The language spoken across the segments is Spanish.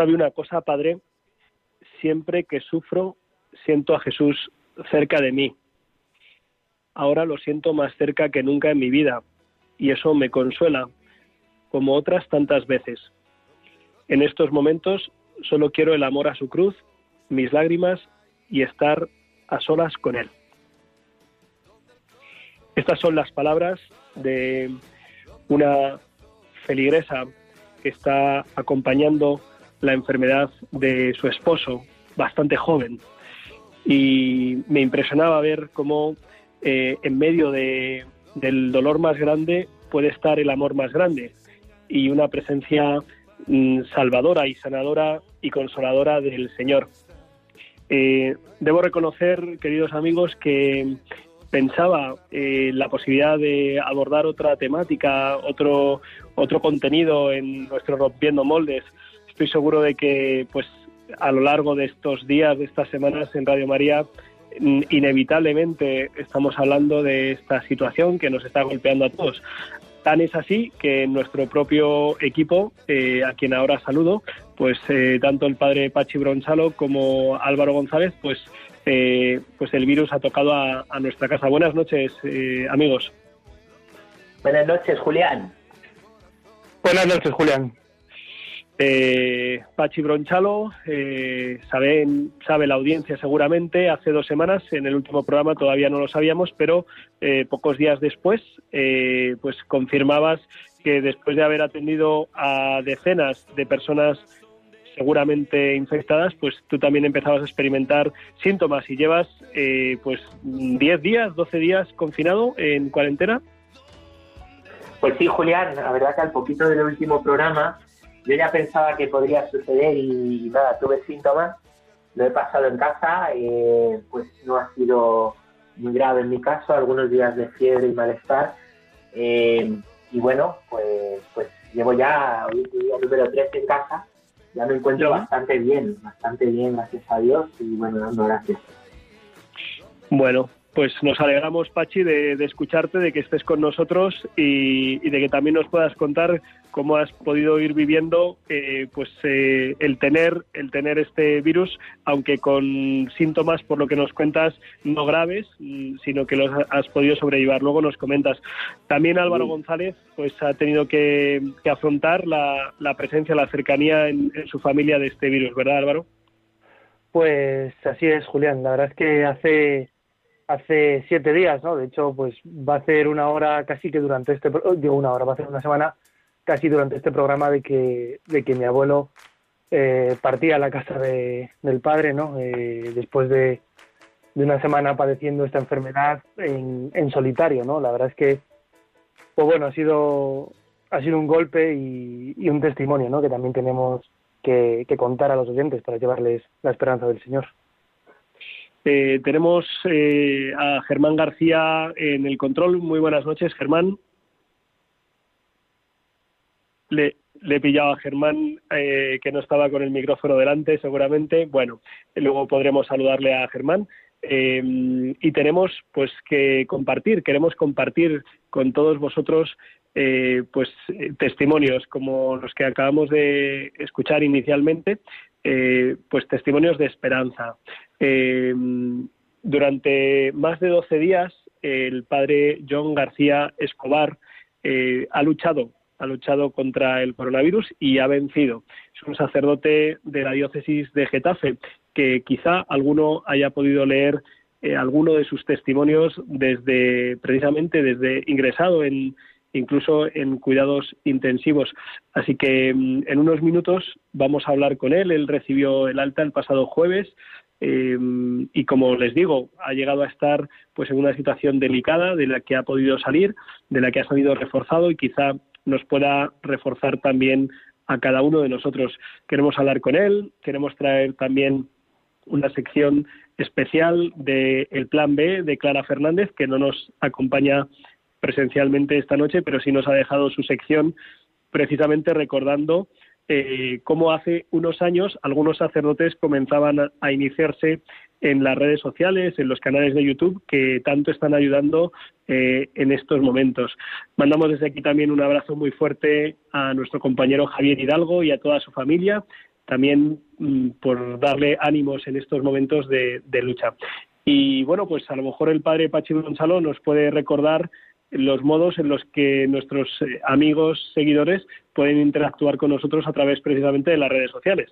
sabe una cosa, Padre, siempre que sufro, siento a Jesús cerca de mí. Ahora lo siento más cerca que nunca en mi vida y eso me consuela, como otras tantas veces. En estos momentos solo quiero el amor a su cruz, mis lágrimas y estar a solas con Él. Estas son las palabras de una feligresa que está acompañando la enfermedad de su esposo, bastante joven. Y me impresionaba ver cómo eh, en medio de, del dolor más grande puede estar el amor más grande y una presencia mm, salvadora y sanadora y consoladora del Señor. Eh, debo reconocer, queridos amigos, que pensaba eh, la posibilidad de abordar otra temática, otro, otro contenido en nuestro Rompiendo Moldes, estoy seguro de que pues a lo largo de estos días, de estas semanas en Radio María, mm, inevitablemente estamos hablando de esta situación que nos está golpeando a todos. Tan es así que nuestro propio equipo, eh, a quien ahora saludo, pues eh, tanto el padre Pachi Bronchalo como Álvaro González, pues, eh, pues el virus ha tocado a, a nuestra casa. Buenas noches, amigos. Buenas noches, Julián. Buenas noches, Julián. Eh, Pachi Bronchalo, eh, sabe, sabe la audiencia seguramente, hace dos semanas, en el último programa todavía no lo sabíamos, pero eh, pocos días después, eh, pues confirmabas que después de haber atendido a decenas de personas seguramente infectadas, pues tú también empezabas a experimentar síntomas y llevas pues 10 días, 12 días confinado en cuarentena. Pues sí, Julián, la verdad que al poquito del último programa yo ya pensaba que podría suceder y, nada, tuve síntomas, lo he pasado en casa, eh, pues no ha sido muy grave en mi caso, algunos días de fiebre y malestar. Eh, y bueno, pues, pues llevo ya hoy día número 3 en casa, ya me encuentro bastante bien, bastante bien, gracias a Dios, y bueno, dando gracias. Bueno, pues nos alegramos, Pachi, de, escucharte, de que estés con nosotros y, de que también nos puedas contar cómo has podido ir viviendo eh, pues eh, el tener el tener este virus, aunque con síntomas, por lo que nos cuentas, no graves, mm, sino que los has podido sobrellevar. Luego nos comentas. También Álvaro González pues ha tenido que, afrontar la, presencia, la cercanía en su familia de este virus, ¿verdad, Álvaro? Pues así es, Julián. La verdad es que hace hace siete días, ¿no? De hecho, pues va a ser una hora casi que durante este, digo una hora, va a ser una semana casi durante este programa de que, de que mi abuelo eh, partía a la casa de, del padre, ¿no? Eh, después de, de, una semana padeciendo esta enfermedad en, en, solitario, ¿no? La verdad es que, pues bueno, ha sido, ha sido un golpe y, un testimonio, ¿no? Que también tenemos que, que contar a los oyentes para llevarles la esperanza del Señor. Eh, tenemos eh, a Germán García en el control. Muy buenas noches, Germán. Le, he pillado a Germán eh, que no estaba con el micrófono delante, seguramente. Bueno, luego podremos saludarle a Germán. y tenemos pues que compartir, queremos compartir con todos vosotros pues testimonios como los que acabamos de escuchar inicialmente, pues testimonios de esperanza, eh, durante más de 12 días, el padre John García Escobar eh, ha luchado ha luchado contra el coronavirus y ha vencido. Es un sacerdote de la diócesis de Getafe que quizá alguno haya podido leer eh, alguno de sus testimonios desde precisamente desde ingresado en incluso en cuidados intensivos. Así que mm, en unos minutos vamos a hablar con él. Él recibió el alta el pasado jueves Em, y como les digo, ha llegado a estar pues en una situación delicada de la que ha podido salir, de la que ha salido reforzado y quizá nos pueda reforzar también a cada uno de nosotros. Queremos hablar con él, queremos traer también una sección especial del el Plan B de Clara Fernández, que no nos acompaña presencialmente esta noche, pero sí nos ha dejado su sección precisamente recordando eh, cómo hace unos años algunos sacerdotes comenzaban a, iniciarse en las redes sociales, en los canales de YouTube, que tanto están ayudando eh, en estos momentos. Mandamos desde aquí también un abrazo muy fuerte a nuestro compañero Javier Hidalgo y a toda su familia, también mm, por darle ánimos en estos momentos de, de, lucha. Y bueno, pues a lo mejor el padre Pachi Gonzalo nos puede recordar los modos en los que nuestros eh, amigos, seguidores pueden interactuar con nosotros a través precisamente de las redes sociales.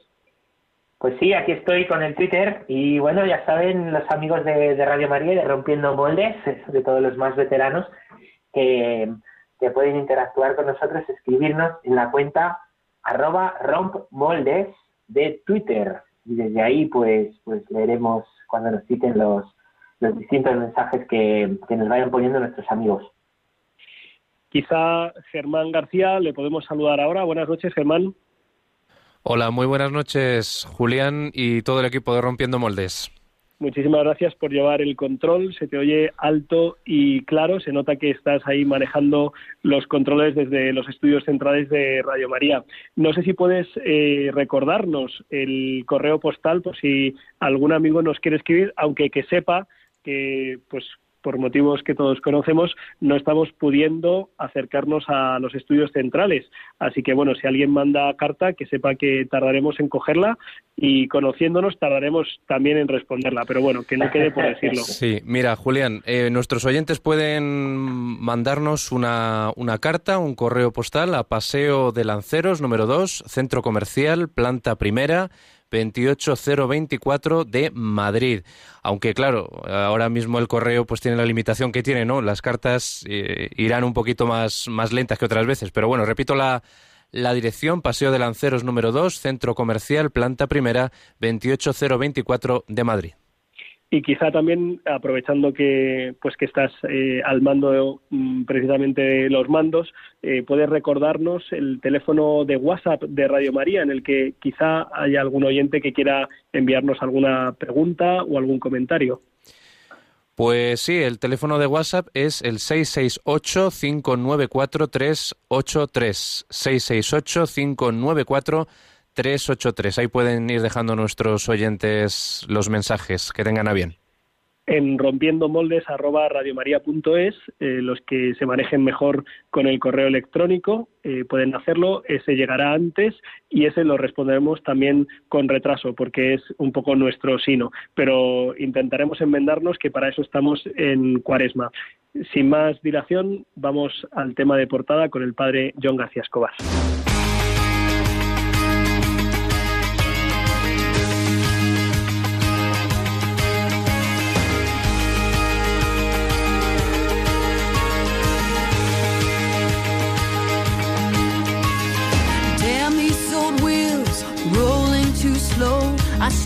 Pues sí, aquí estoy con el Twitter y bueno, ya saben los amigos de, Radio María de Rompiendo Moldes, de todos los más veteranos, que, que, pueden interactuar con nosotros, escribirnos en la cuenta arroba rompmoldes de Twitter. Y desde ahí pues, pues leeremos cuando nos citen los, los distintos mensajes que, que nos vayan poniendo nuestros amigos. Quizá Germán García le podemos saludar ahora. Buenas noches, Germán. Hola, muy buenas noches, Julián y todo el equipo de Rompiendo Moldes. Muchísimas gracias por llevar el control. Se te oye alto y claro. Se nota que estás ahí manejando los controles desde los estudios centrales de Radio María. No sé si puedes eh, recordarnos el correo postal por si algún amigo nos quiere escribir, aunque que sepa que pues por motivos que todos conocemos, no estamos pudiendo acercarnos a los estudios centrales. Así que, bueno, si alguien manda carta, que sepa que tardaremos en cogerla y conociéndonos tardaremos también en responderla. Pero bueno, que no quede por decirlo. Sí, mira, Julián, eh, nuestros oyentes pueden mandarnos una, una carta, un correo postal a Paseo de Lanceros, número 2, Centro Comercial, planta primera 28024 de Madrid. Aunque claro, ahora mismo el correo pues tiene la limitación que tiene, ¿no? Las cartas eh, irán un poquito más, más lentas que otras veces, pero bueno, repito la, la dirección, Paseo de Lanceros número 2, Centro Comercial, planta primera, 28024 de Madrid y quizá también aprovechando que pues que estás eh, al mando mm, precisamente de los mandos eh, puedes recordarnos el teléfono de WhatsApp de Radio María en el que quizá haya algún oyente que quiera enviarnos alguna pregunta o algún comentario pues sí, el teléfono de WhatsApp es el 668-594-383. 668-594-383. 383. Ahí pueden ir dejando nuestros oyentes los mensajes que tengan a bien. En rompiendo moldes arroba radiomaria.es, eh, los que se manejen mejor con el correo electrónico eh, pueden hacerlo, ese llegará antes y ese lo responderemos también con retraso porque es un poco nuestro sino, pero intentaremos enmendarnos que para eso estamos en cuaresma. Sin más dilación, vamos al tema de portada con el padre John García Escobar.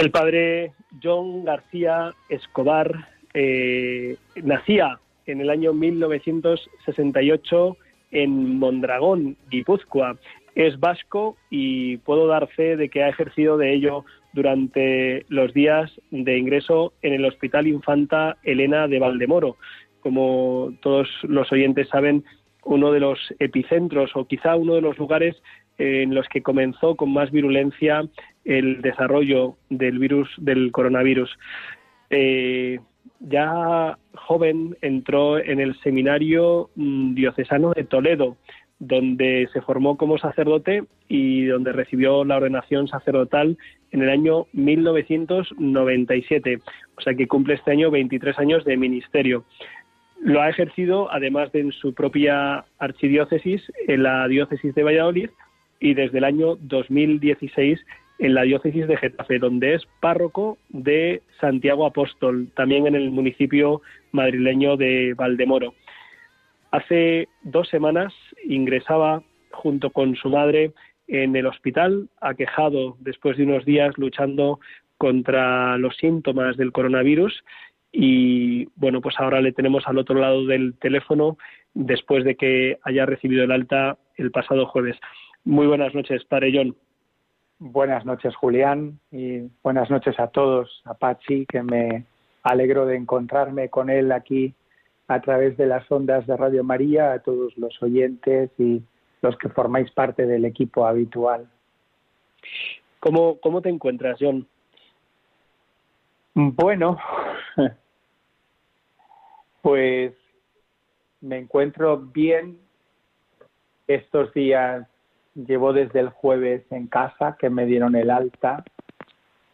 El padre John García Escobar eh, nacía en el año 1968 en Mondragón, Guipúzcoa. Es vasco y puedo dar fe de que ha ejercido de ello durante los días de ingreso en el Hospital Infanta Elena de Valdemoro. Como todos los oyentes saben, uno de los epicentros o quizá uno de los lugares en los que comenzó con más virulencia el desarrollo del virus del coronavirus. Eh, ya joven entró en el seminario mm, diocesano de Toledo, donde se formó como sacerdote y donde recibió la ordenación sacerdotal en el año 1997, o sea que cumple este año 23 años de ministerio. Lo ha ejercido, además de en su propia archidiócesis, en la diócesis de Valladolid y desde el año 2016 en la diócesis de Getafe, donde es párroco de Santiago Apóstol, también en el municipio madrileño de Valdemoro. Hace dos semanas ingresaba junto con su madre en el hospital, aquejado después de unos días luchando contra los síntomas del coronavirus y bueno, pues ahora le tenemos al otro lado del teléfono después de que haya recibido el alta el pasado jueves. Muy buenas noches, Padre John. Buenas noches, Julián, y buenas noches a todos, a Pachi, que me alegro de encontrarme con él aquí a través de las ondas de Radio María, a todos los oyentes y los que formáis parte del equipo habitual. ¿Cómo, cómo te encuentras, John? Bueno, pues me encuentro bien. Estos días llevo desde el jueves en casa que me dieron el alta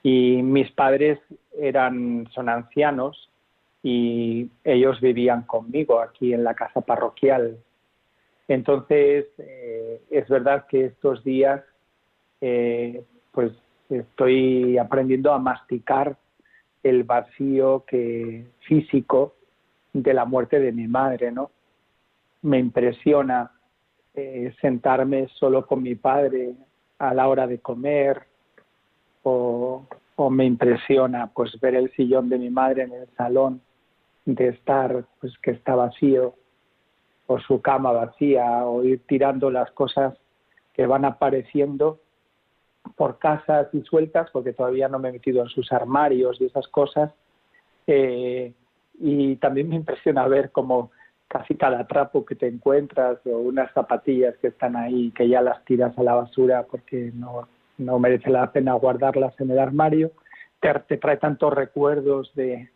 y mis padres eran son ancianos y ellos vivían conmigo aquí en la casa parroquial. Entonces eh, es verdad que estos días eh, pues estoy aprendiendo a masticar el vacío que físico de la muerte de mi madre, ¿no? Me impresiona eh, sentarme solo con mi padre a la hora de comer o, me impresiona pues ver el sillón de mi madre en el salón de estar pues que está vacío o su cama vacía o ir tirando las cosas que van apareciendo por casas y sueltas porque todavía no me he metido en sus armarios y esas cosas eh, y también me impresiona ver cómo casi cada trapo que te encuentras o unas zapatillas que están ahí que ya las tiras a la basura porque no, no merece la pena guardarlas en el armario, te, trae tantos recuerdos de,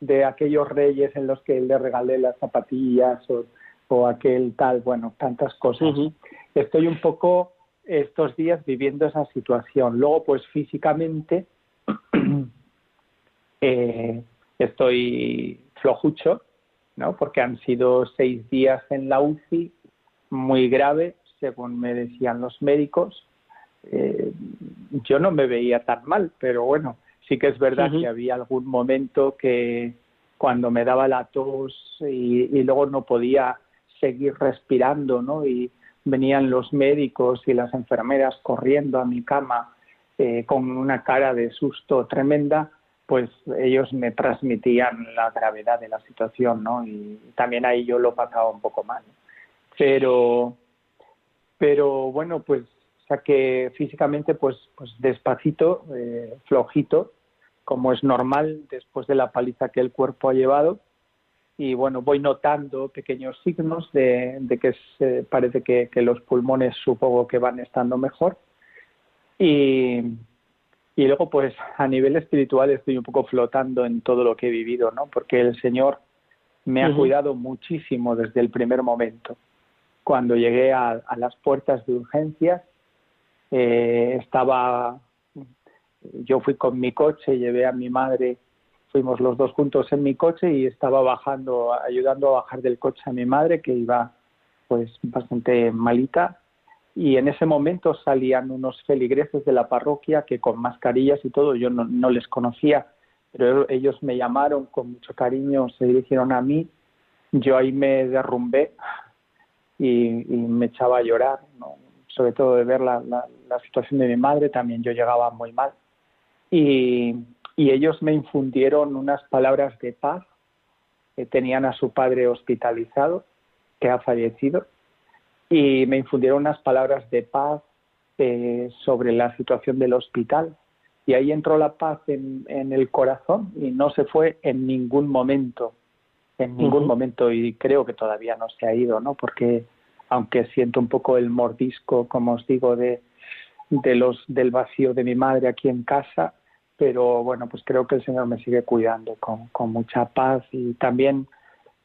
de aquellos reyes en los que le regalé las zapatillas o, o aquel tal, bueno, tantas cosas. Estoy un poco estos días viviendo esa situación. Luego, pues físicamente eh, estoy flojucho, ¿no? Porque han sido seis días en la UCI, muy grave, según me decían los médicos. Eh, yo no me veía tan mal, pero bueno, sí que es verdad que había algún momento que cuando me daba la tos y, luego no podía seguir respirando, ¿no? Y venían los médicos y las enfermeras corriendo a mi cama eh, con una cara de susto tremenda, pues ellos me transmitían la gravedad de la situación, ¿no? Y también ahí yo lo pasaba un poco mal. Pero, pero bueno, pues, que físicamente, pues, pues despacito, eh, flojito, como es normal después de la paliza que el cuerpo ha llevado. Y bueno, voy notando pequeños signos de, de que se, parece que, que los pulmones supongo que van estando mejor. Y, y luego, pues a nivel espiritual estoy un poco flotando en todo lo que he vivido, ¿no? Porque el Señor me ha cuidado muchísimo desde el primer momento. Cuando llegué a, las puertas de urgencias, eh, estaba, yo fui con mi coche, llevé a mi madre, fuimos los dos juntos en mi coche y estaba bajando, ayudando a bajar del coche a mi madre que iba pues bastante malita y en ese momento salían unos feligreses de la parroquia que con mascarillas y todo yo no, les conocía, pero ellos me llamaron con mucho cariño, se dirigieron a mí, yo ahí me derrumbé y, me echaba a llorar, sobre todo de ver la, situación de mi madre, también yo llegaba muy mal. Y, y ellos me infundieron unas palabras de paz, que tenían a su padre hospitalizado, que ha fallecido, y me infundieron unas palabras de paz eh, sobre la situación del hospital. Y ahí entró la paz en, el corazón y no se fue en ningún momento, en ningún momento, y creo que todavía no se ha ido, ¿no? Porque aunque siento un poco el mordisco, como os digo, de, de los, del vacío de mi madre aquí en casa, pero bueno, pues creo que el Señor me sigue cuidando con, con mucha paz y también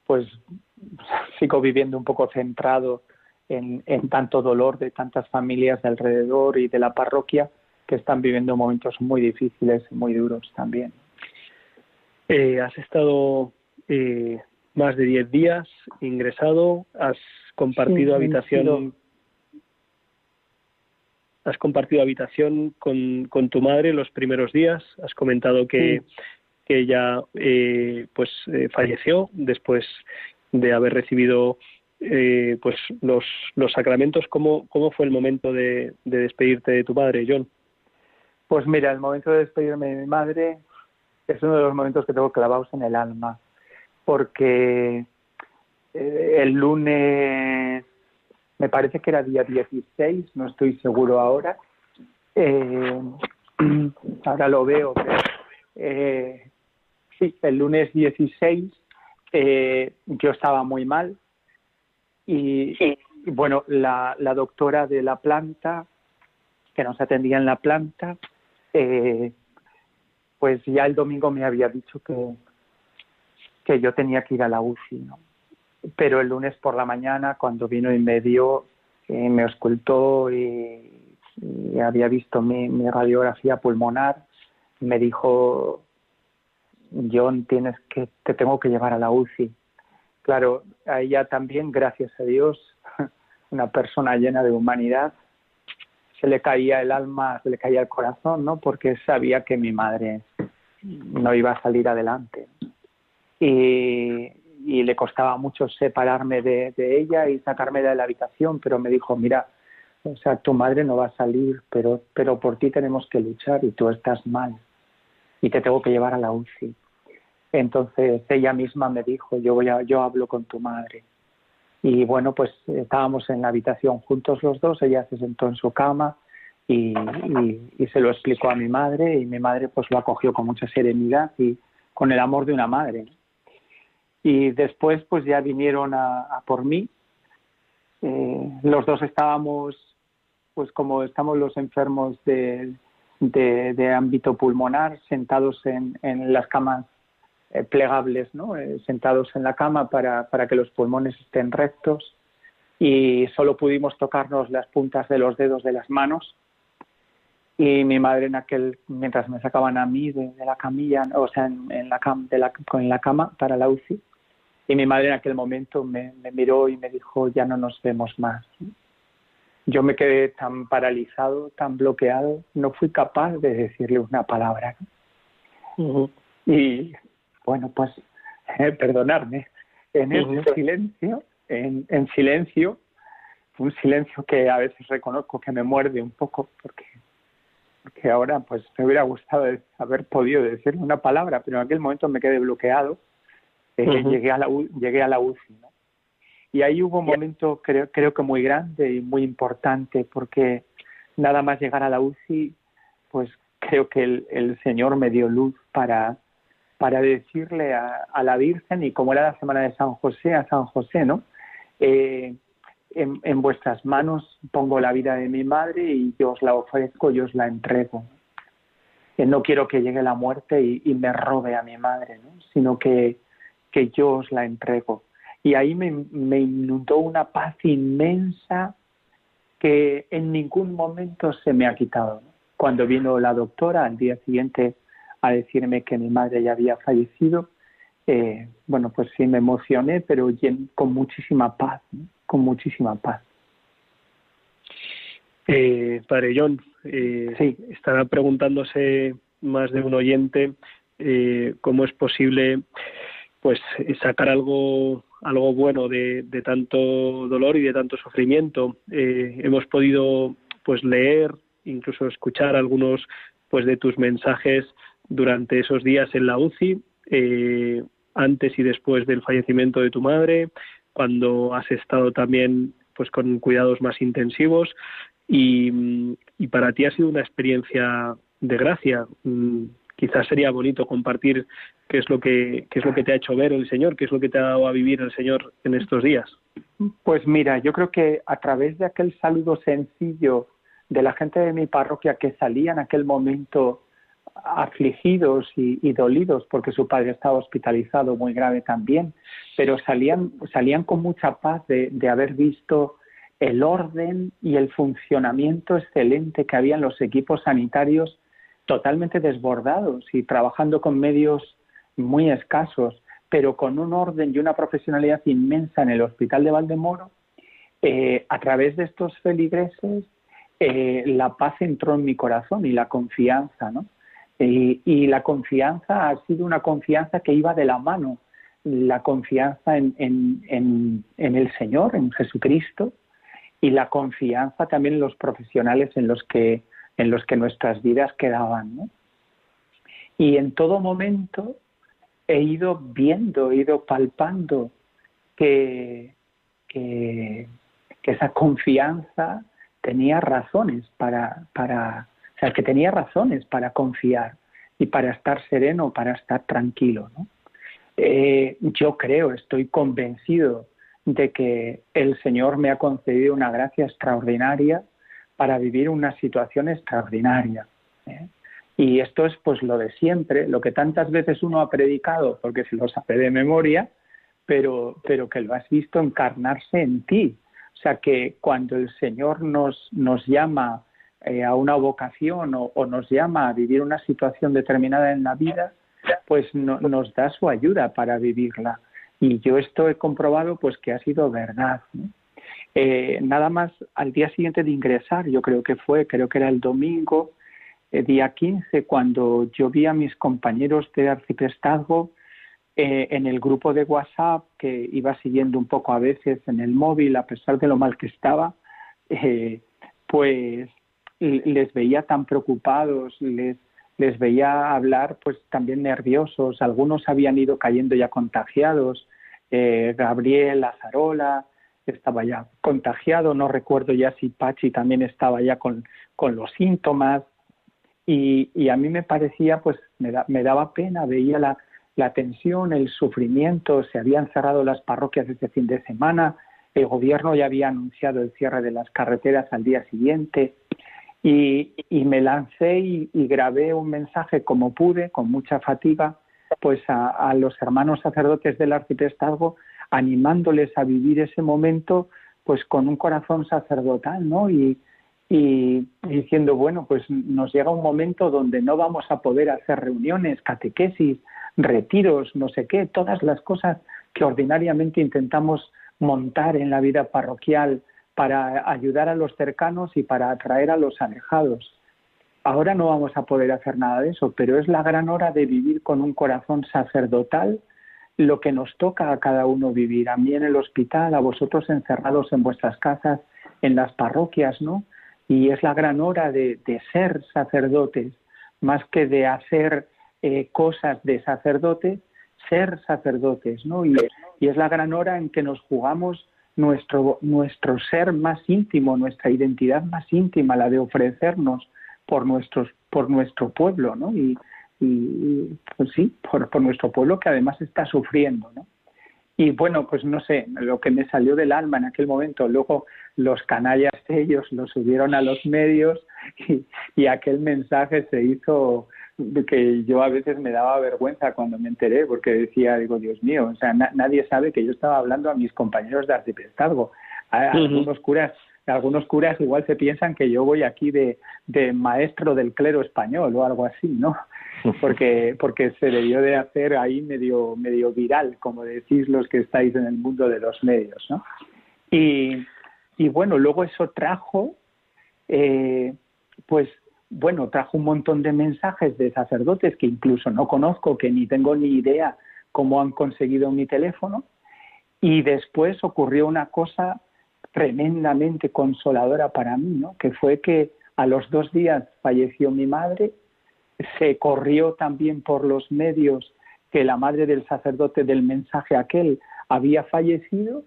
pues sigo viviendo un poco centrado en, tanto dolor de tantas familias de alrededor y de la parroquia que están viviendo momentos muy difíciles y muy duros también. Eh, has estado eh, más de 10 días ingresado, has compartido habitación has compartido habitación con, con, tu madre los primeros días, has comentado que, que ella eh, pues eh, falleció después de haber recibido eh, pues los, los sacramentos. ¿Cómo, ¿Cómo fue el momento de, de despedirte de tu madre, John? Pues mira, el momento de despedirme de mi madre es uno de los momentos que tengo clavados en el alma, porque el lunes me parece que era día 16, no estoy seguro ahora. Eh, ahora lo veo, eh, sí, el lunes 16 eh, yo estaba muy mal y, bueno, la, la, doctora de la planta que nos atendía en la planta, pues ya el domingo me había dicho que, que yo tenía que ir a la UCI, ¿no? pero el lunes por la mañana, cuando vino y me dio, eh, me auscultó y, había visto mi, radiografía pulmonar, me dijo, John, tienes que, te tengo que llevar a la UCI. Claro, a ella también, gracias a Dios, una persona llena de humanidad, se le caía el alma, se le caía el corazón, ¿no? Porque sabía que mi madre no iba a salir adelante. Y, le costaba mucho separarme de, ella y sacarme de la habitación, pero me dijo, mira, o sea, tu madre no va a salir, pero, pero por ti tenemos que luchar y tú estás mal y te tengo que llevar a la UCI. Entonces ella misma me dijo, yo voy a, yo hablo con tu madre. Y bueno, pues estábamos en la habitación juntos los dos, ella se sentó en su cama y, se lo explicó a mi madre y mi madre pues lo acogió con mucha serenidad y con el amor de una madre y después pues ya vinieron a, por mí. Eh, los dos estábamos, pues como estamos los enfermos de, de, ámbito pulmonar, sentados en, en las camas eh, plegables, ¿no? Eh, sentados en la cama para, para que los pulmones estén rectos y solo pudimos tocarnos las puntas de los dedos de las manos y mi madre en aquel mientras me sacaban a mí de, la camilla o sea en, en la cama de la, en la cama para la UCI y mi madre en aquel momento me, miró y me dijo, ya no nos vemos más. Yo me quedé tan paralizado, tan bloqueado, no fui capaz de decirle una palabra. Y bueno, pues eh, perdonarme, en ese silencio, en, en silencio, un silencio que a veces reconozco que me muerde un poco porque porque ahora pues me hubiera gustado haber podido decirle una palabra, pero en aquel momento me quedé bloqueado eh, llegué, a la, llegué a la UCI. ¿no? Y ahí hubo un momento, creo, creo que muy grande y muy importante, porque nada más llegar a la UCI, pues creo que el, el Señor me dio luz para, para decirle a, a, la Virgen, y como era la semana de San José, a San José, ¿no? Eh, en, en, vuestras manos pongo la vida de mi madre y yo os la ofrezco, yo os la entrego. Eh, no quiero que llegue la muerte y, y me robe a mi madre, ¿no? sino que, que yo os la entrego. Y ahí me, inundó una paz inmensa que en ningún momento se me ha quitado. Cuando vino la doctora al día siguiente a decirme que mi madre ya había fallecido, eh, bueno, pues sí me emocioné, pero con muchísima paz, con muchísima paz. Eh, padre John, eh, sí. estará preguntándose más de un oyente eh, cómo es posible pues sacar algo algo bueno de, de tanto dolor y de tanto sufrimiento. Eh, hemos podido pues leer, incluso escuchar algunos pues de tus mensajes durante esos días en la UCI, eh, antes y después del fallecimiento de tu madre, cuando has estado también pues con cuidados más intensivos y, y para ti ha sido una experiencia de gracia. Mm, quizás sería bonito compartir qué es lo que qué es lo que te ha hecho ver el Señor, qué es lo que te ha dado a vivir el Señor en estos días. Pues mira, yo creo que a través de aquel saludo sencillo de la gente de mi parroquia que salía en aquel momento afligidos y, dolidos porque su padre estaba hospitalizado muy grave también, pero salían, salían con mucha paz de, haber visto el orden y el funcionamiento excelente que había en los equipos sanitarios totalmente desbordados y trabajando con medios muy escasos, pero con un orden y una profesionalidad inmensa en el Hospital de Valdemoro, eh, a través de estos feligreses, eh, la paz entró en mi corazón y la confianza, ¿no? Y, la confianza ha sido una confianza que iba de la mano, la confianza en, en, en, el Señor, en Jesucristo, y la confianza también en los profesionales en los que, en los que nuestras vidas quedaban. ¿no? Y en todo momento he ido viendo, he ido palpando que, que, esa confianza tenía razones para, para, sea, que tenía razones para confiar y para estar sereno, para estar tranquilo. Eh, yo creo, estoy convencido de que el Señor me ha concedido una gracia extraordinaria para vivir una situación extraordinaria. ¿eh? Y esto es pues lo de siempre, lo que tantas veces uno ha predicado, porque se lo sabe de memoria, pero, pero que lo has visto encarnarse en ti. O sea que cuando el Señor nos, nos llama eh, a una vocación o, nos llama a vivir una situación determinada en la vida, pues nos da su ayuda para vivirla. Y yo esto he comprobado pues que ha sido verdad. Eh, nada más al día siguiente de ingresar, yo creo que fue, creo que era el domingo, el día 15, cuando yo vi a mis compañeros de arciprestazgo eh, en el grupo de WhatsApp que iba siguiendo un poco a veces en el móvil, a pesar de lo mal que estaba, eh, pues les veía tan preocupados, les, les veía hablar pues también nerviosos, algunos habían ido cayendo ya contagiados, eh, Gabriel Azarola estaba ya contagiado, no recuerdo ya si Pachi también estaba ya con, con los síntomas, y, a mí me parecía, pues me, me daba pena, veía la, la tensión, el sufrimiento, se habían cerrado las parroquias este fin de semana, el gobierno ya había anunciado el cierre de las carreteras al día siguiente y, me lancé y, grabé un mensaje como pude, con mucha fatiga, pues a, a los hermanos sacerdotes del arciprestazgo, animándoles a vivir ese momento pues con un corazón sacerdotal, ¿no? Y, y diciendo, bueno, pues nos llega un momento donde no vamos a poder hacer reuniones, catequesis, retiros, no sé qué, todas las cosas que ordinariamente intentamos montar en la vida parroquial para ayudar a los cercanos y para atraer a los alejados. Ahora no vamos a poder hacer nada de eso, pero es la gran hora de vivir con un corazón sacerdotal lo que nos toca a cada uno vivir, a mí en el hospital, a vosotros encerrados en vuestras casas, en las parroquias, ¿no? y es la gran hora de, ser sacerdotes, más que de hacer eh, cosas de sacerdote, ser sacerdotes, ¿no? Y, es la gran hora en que nos jugamos nuestro, nuestro ser más íntimo, nuestra identidad más íntima, la de ofrecernos por, nuestros, por nuestro pueblo, ¿no? Y, pues sí, por, por, nuestro pueblo que además está sufriendo, ¿no? Y bueno, pues no sé, lo que me salió del alma en aquel momento, luego los canallas ellos lo subieron a los medios y, aquel mensaje se hizo que yo a veces me daba vergüenza cuando me enteré porque decía, digo, Dios mío, o sea, nadie sabe que yo estaba hablando a mis compañeros de arciprestazgo. Algunos curas algunos curas igual se piensan que yo voy aquí de, de maestro del clero español o algo así, ¿no? Porque, porque se debió de hacer ahí medio, medio viral, como decís los que estáis en el mundo de los medios, ¿no? Y, y bueno, luego eso trajo, eh, pues bueno, trajo un montón de mensajes de sacerdotes que incluso no conozco, que ni tengo ni idea cómo han conseguido mi teléfono. Y después ocurrió una cosa tremendamente consoladora para mí, ¿no? que fue que a los dos días falleció mi madre, se corrió también por los medios que la madre del sacerdote del mensaje aquel había fallecido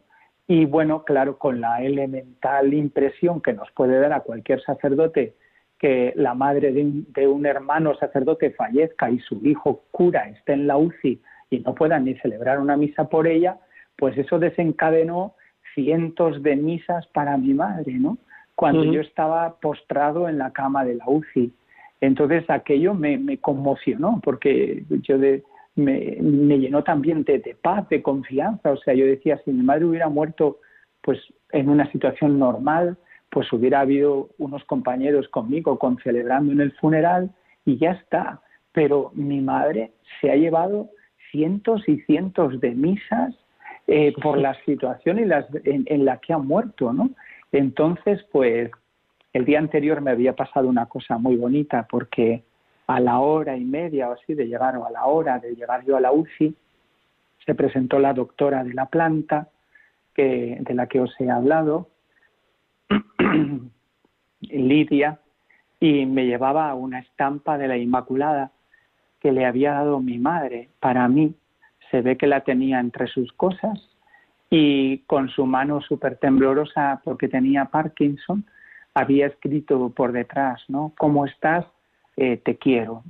y bueno, claro, con la elemental impresión que nos puede dar a cualquier sacerdote que la madre de un, hermano sacerdote fallezca y su hijo cura esté en la UCI y no pueda ni celebrar una misa por ella, pues eso desencadenó cientos de misas para mi madre, ¿no? Cuando yo estaba postrado en la cama de la UCI. Entonces aquello me, me conmocionó porque yo de, me, me llenó también de, de, paz, de confianza. O sea, yo decía, si mi madre hubiera muerto pues en una situación normal, pues hubiera habido unos compañeros conmigo con celebrando en el funeral y ya está. Pero mi madre se ha llevado cientos y cientos de misas eh, por la situación en, las, en, la que ha muerto, ¿no? Entonces, pues, el día anterior me había pasado una cosa muy bonita porque a la hora y media o así de llegar, o a la hora de llegar yo a la UCI, se presentó la doctora de la planta, que, de la que os he hablado, Lidia, y me llevaba una estampa de la Inmaculada que le había dado mi madre para mí. Se ve que la tenía entre sus cosas y con su mano súper temblorosa porque tenía Parkinson, había escrito por detrás, ¿no? ¿Cómo estás? Eh, te quiero.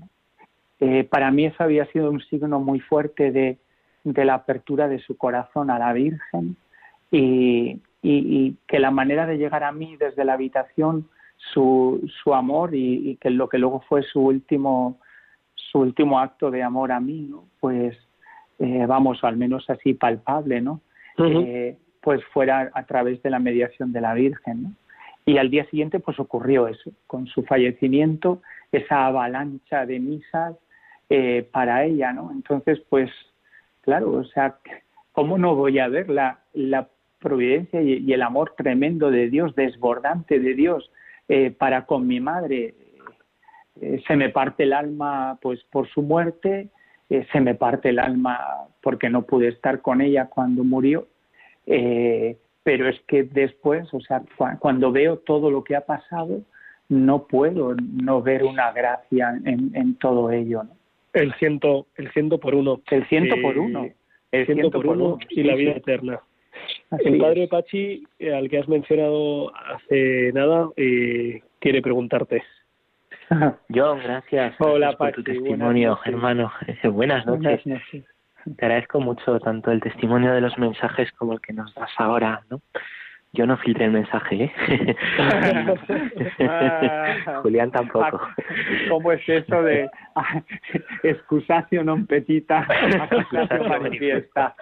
Eh, para mí eso había sido un signo muy fuerte de, de la apertura de su corazón a la Virgen y, y, que la manera de llegar a mí desde la habitación, su, su amor y, que lo que luego fue su último, su último acto de amor a mí, ¿no? pues eh, vamos, al menos así palpable, ¿no? Eh, pues fuera a través de la mediación de la Virgen. ¿no? Y al día siguiente pues ocurrió eso, con su fallecimiento, esa avalancha de misas eh, para ella, ¿no? Entonces, pues, claro, o sea, ¿cómo no voy a ver la, la providencia y, el amor tremendo de Dios, desbordante de Dios eh, para con mi madre. Eh, se me parte el alma pues por su muerte, eh, se me parte el alma porque no pude estar con ella cuando murió, pero es que después, o sea, cuando veo todo lo que ha pasado, no puedo no ver una gracia en, todo ello. El ciento, el ciento por uno. El ciento por uno. El ciento, por, uno, y la vida eterna el padre Pachi, eh, al que has mencionado hace nada, eh, quiere preguntarte. Yo, gracias, Hola, por tu testimonio, hermano. Buenas noches. Te agradezco mucho tanto el testimonio de los mensajes como el que nos das ahora, ¿no? Yo no filtré el mensaje, ¿eh? Julián tampoco. ¿Cómo es eso de excusatio non petita, excusatio manifiesta?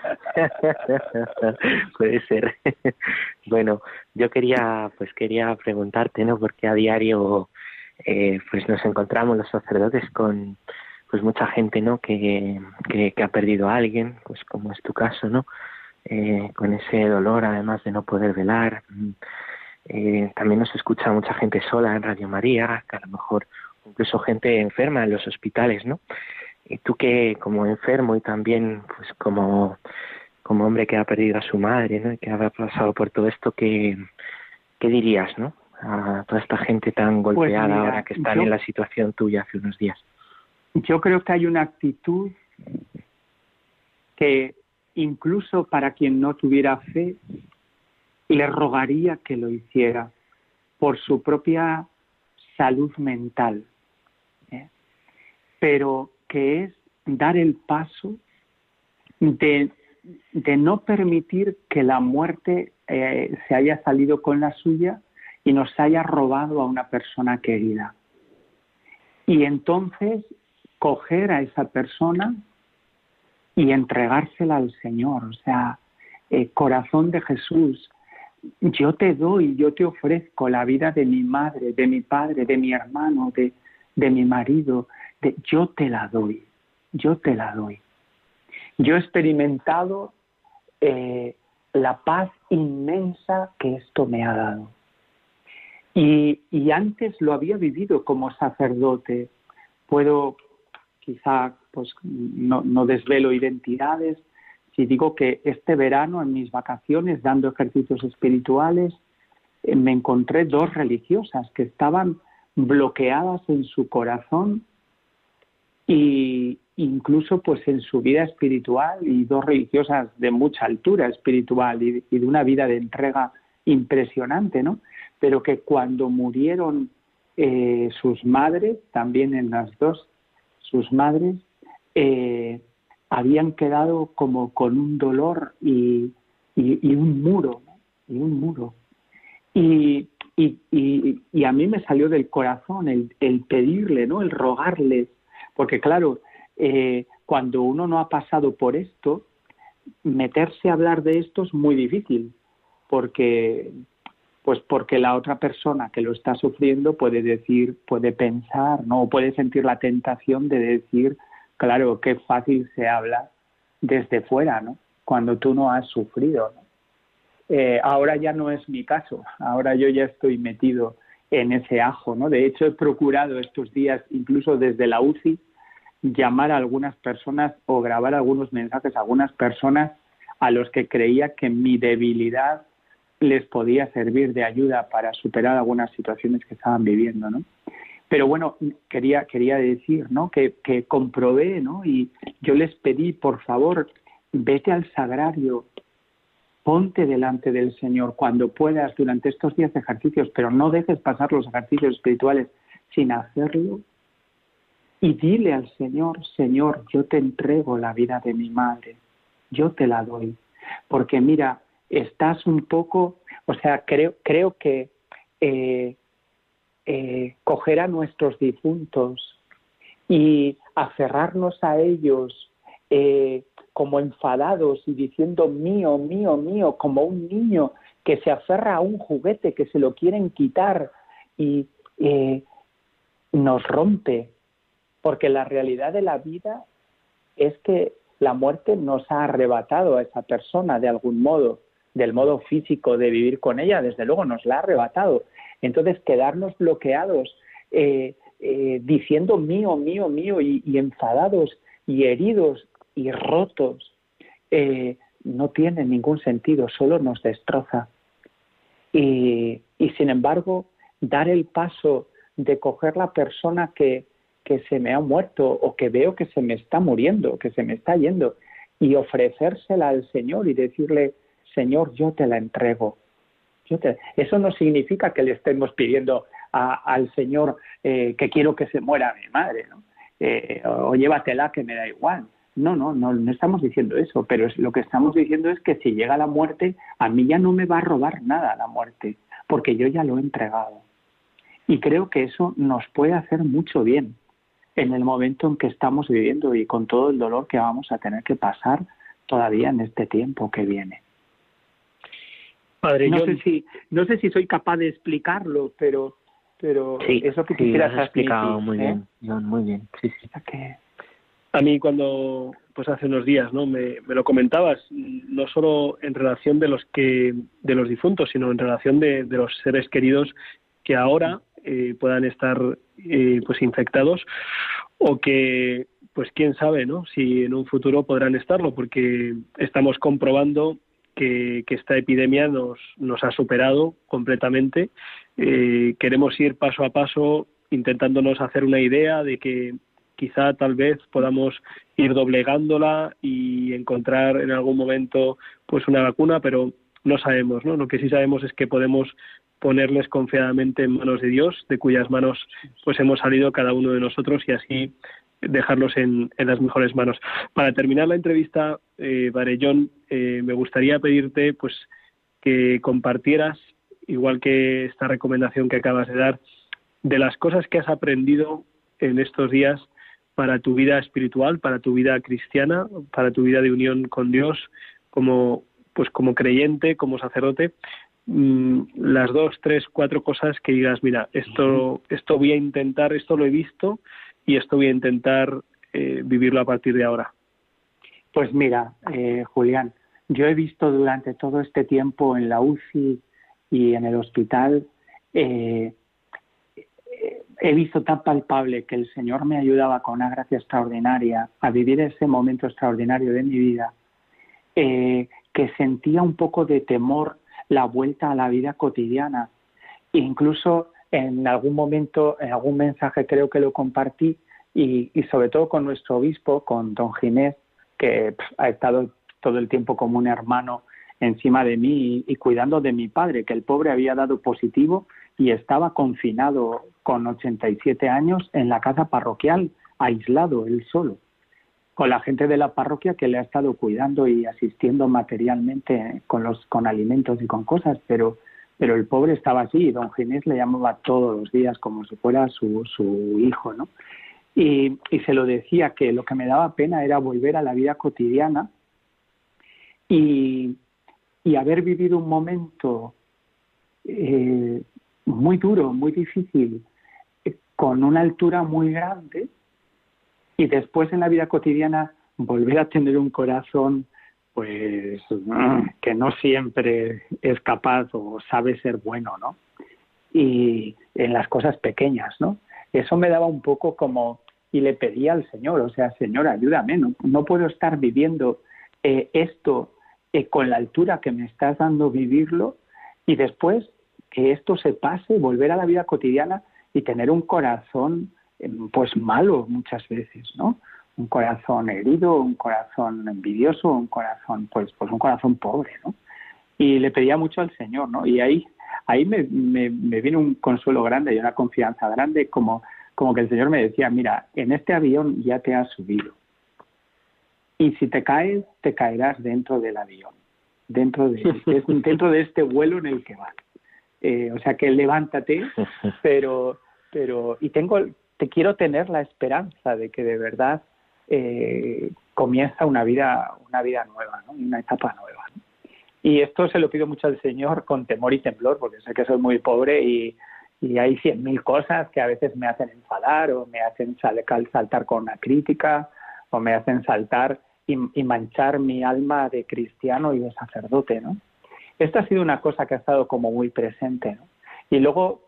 Puede ser. bueno, yo quería, pues quería preguntarte, ¿no? Porque a diario, eh, pues nos encontramos los sacerdotes con, pues mucha gente, ¿no? Que, que, que ha perdido a alguien, pues como es tu caso, ¿no? Eh, con ese dolor, además de no poder velar. Eh, también nos escucha mucha gente sola en Radio María, que a lo mejor incluso gente enferma en los hospitales, ¿no? Y tú que como enfermo y también pues como, como hombre que ha perdido a su madre, ¿no? Y que ha pasado por todo esto, ¿qué, qué dirías, no? A toda esta gente tan pues golpeada ahora que están en la situación tuya hace unos días. Yo creo que hay una actitud que incluso para quien no tuviera fe, le rogaría que lo hiciera por su propia salud mental, ¿eh? pero que es dar el paso de, no permitir que la muerte eh, se haya salido con la suya y nos haya robado a una persona querida. Y entonces coger a esa persona y entregársela al Señor. O sea, eh, corazón de Jesús, yo te doy, yo te ofrezco la vida de mi madre, de mi padre, de mi hermano, de, de mi marido, yo te la doy, yo te la doy. Yo he experimentado eh, la paz inmensa que esto me ha dado. Y, y antes lo había vivido como sacerdote. Puedo quizá pues no, no desvelo identidades, si digo que este verano en mis vacaciones dando ejercicios espirituales eh, me encontré dos religiosas que estaban bloqueadas en su corazón y incluso pues en su vida espiritual y dos religiosas de mucha altura espiritual y, de una vida de entrega impresionante, ¿no? Pero que cuando murieron eh, sus madres, también en las dos, sus madres, eh, habían quedado como con un dolor y, un muro, y un muro. Y, y, a mí me salió del corazón el, pedirle, ¿no? el rogarles, porque claro, eh, cuando uno no ha pasado por esto, meterse a hablar de esto es muy difícil, porque pues porque la otra persona que lo está sufriendo puede decir, puede pensar, no, puede sentir la tentación de decir, claro, qué fácil se habla desde fuera, ¿no? Cuando tú no has sufrido, ¿no? Eh, ahora ya no es mi caso, ahora yo ya estoy metido en ese ajo, ¿no? De hecho, he procurado estos días, incluso desde la UCI, llamar a algunas personas o grabar algunos mensajes a algunas personas a los que creía que mi debilidad les podía servir de ayuda para superar algunas situaciones que estaban viviendo, ¿no? Pero bueno, quería, quería decir, ¿no? Que, que comprobé, ¿no? Y yo les pedí, por favor, vete al sagrario, ponte delante del Señor cuando puedas durante estos días de ejercicios, pero no dejes pasar los ejercicios espirituales sin hacerlo. Y dile al Señor, Señor, yo te entrego la vida de mi madre, yo te la doy. Porque mira, estás un poco, o sea, creo, creo que eh, eh, coger a nuestros difuntos y aferrarnos a ellos eh, como enfadados y diciendo mío, mío, mío, como un niño que se aferra a un juguete que se lo quieren quitar y nos rompe, porque la realidad de la vida es que la muerte nos ha arrebatado a esa persona de algún modo del modo físico de vivir con ella, desde luego nos la ha arrebatado. Entonces, quedarnos bloqueados eh, eh, diciendo mío, mío, mío y, enfadados y heridos y rotos, eh, no tiene ningún sentido, solo nos destroza. Y, sin embargo, dar el paso de coger la persona que, que se me ha muerto o que veo que se me está muriendo, que se me está yendo, y ofrecérsela al Señor y decirle, Señor, yo te la entrego. Eso no significa que le estemos pidiendo al Señor eh, que quiero que se muera mi madre, ¿no? Eh, o llévatela que me da igual. No, no, no, no estamos diciendo eso, pero lo que estamos diciendo es que si llega la muerte, a mí ya no me va a robar nada la muerte, porque yo ya lo he entregado. Y creo que eso nos puede hacer mucho bien en el momento en que estamos viviendo y con todo el dolor que vamos a tener que pasar todavía en este tiempo que viene no, sé si, no sé si soy capaz de explicarlo, pero, pero eso que sí, has explicado muy ¿eh? bien, muy bien. Sí, sí. A mí cuando, pues hace unos días, ¿no? Me, me, lo comentabas, no solo en relación de los que, de los difuntos, sino en relación de, de los seres queridos que ahora eh, puedan estar, eh, pues infectados o que, pues quién sabe, ¿no? Si en un futuro podrán estarlo, porque estamos comprobando que, esta epidemia nos, nos ha superado completamente. Eh, queremos ir paso a paso intentándonos hacer una idea de que quizá tal vez podamos ir doblegándola y encontrar en algún momento pues una vacuna, pero no sabemos, ¿no? Lo que sí sabemos es que podemos ponerles confiadamente en manos de Dios, de cuyas manos pues hemos salido cada uno de nosotros y así dejarlos en, las mejores manos. Para terminar la entrevista, eh, Varellón, eh, me gustaría pedirte pues que compartieras, igual que esta recomendación que acabas de dar, de las cosas que has aprendido en estos días para tu vida espiritual, para tu vida cristiana, para tu vida de unión con Dios, como pues como creyente, como sacerdote, mm, las dos, tres, cuatro cosas que digas, mira, esto, esto voy a intentar, esto lo he visto y esto voy a intentar eh, vivirlo a partir de ahora. Pues mira, eh, Julián, yo he visto durante todo este tiempo en la UCI y en el hospital, eh, he visto tan palpable que el Señor me ayudaba con una gracia extraordinaria a vivir ese momento extraordinario de mi vida, que sentía un poco de temor la vuelta a la vida cotidiana. Incluso en algún momento, en algún mensaje creo que lo compartí y, sobre todo con nuestro obispo, con don Ginés, que ha estado todo el tiempo como un hermano encima de mí y, cuidando de mi padre, que el pobre había dado positivo y estaba confinado con 87 años en la casa parroquial, aislado, él solo, con la gente de la parroquia que le ha estado cuidando y asistiendo materialmente con, los, con alimentos y con cosas, pero pero el pobre estaba así y don Ginés le llamaba todos los días como si fuera su, su hijo, ¿no? Y, se lo decía que lo que me daba pena era volver a la vida cotidiana y, haber vivido un momento eh, muy duro, muy difícil, con una altura muy grande y después en la vida cotidiana volver a tener un corazón pues que no siempre es capaz o sabe ser bueno, ¿no? Y en las cosas pequeñas, ¿no? Eso me daba un poco como y le pedía al Señor, o sea, Señor, ayúdame, no, no puedo estar viviendo eh, esto eh, con la altura que me estás dando vivirlo y después que esto se pase, volver a la vida cotidiana y tener un corazón em, pues malo muchas veces, ¿no? Un corazón herido, un corazón envidioso, un corazón pues pues un corazón pobre, ¿no? Y le pedía mucho al Señor, ¿no? Y ahí ahí me, me, me vino un consuelo grande y una confianza grande como como que el Señor me decía, mira, en este avión ya te has subido. Y si te caes, te caerás dentro del avión, dentro de, dentro de este vuelo en el que vas. Eh, o sea que levántate, pero, pero, y tengo, te quiero tener la esperanza de que de verdad eh, comienza una vida, una vida nueva, ¿no? una etapa nueva. Y esto se lo pido mucho al Señor con temor y temblor, porque sé que soy muy pobre y, y hay cien mil cosas que a veces me hacen enfadar o me hacen saltar con una crítica o me hacen saltar y, manchar mi alma de cristiano y de sacerdote, ¿no? Esta ha sido una cosa que ha estado como muy presente, ¿no? Y luego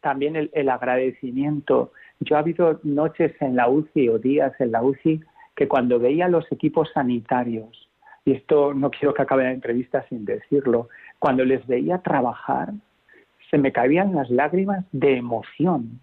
también el, agradecimiento. Yo ha habido noches en la UCI o días en la UCI que cuando veía los equipos sanitarios, y esto no quiero que acabe la entrevista sin decirlo, cuando les veía trabajar, se me caían las lágrimas de emoción,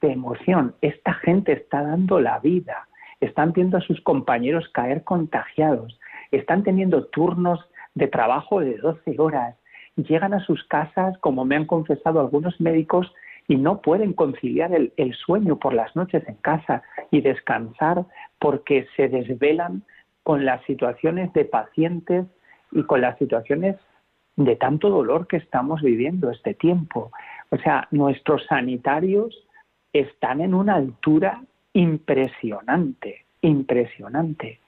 de emoción. Esta gente está dando la vida, están viendo a sus compañeros caer contagiados, están teniendo turnos de trabajo de 12 horas, llegan a sus casas, como me han confesado algunos médicos, y no pueden conciliar el, sueño por las noches en casa y descansar porque se desvelan con las situaciones de pacientes y con las situaciones de tanto dolor que estamos viviendo este tiempo. O sea, nuestros sanitarios están en una altura impresionante, impresionante.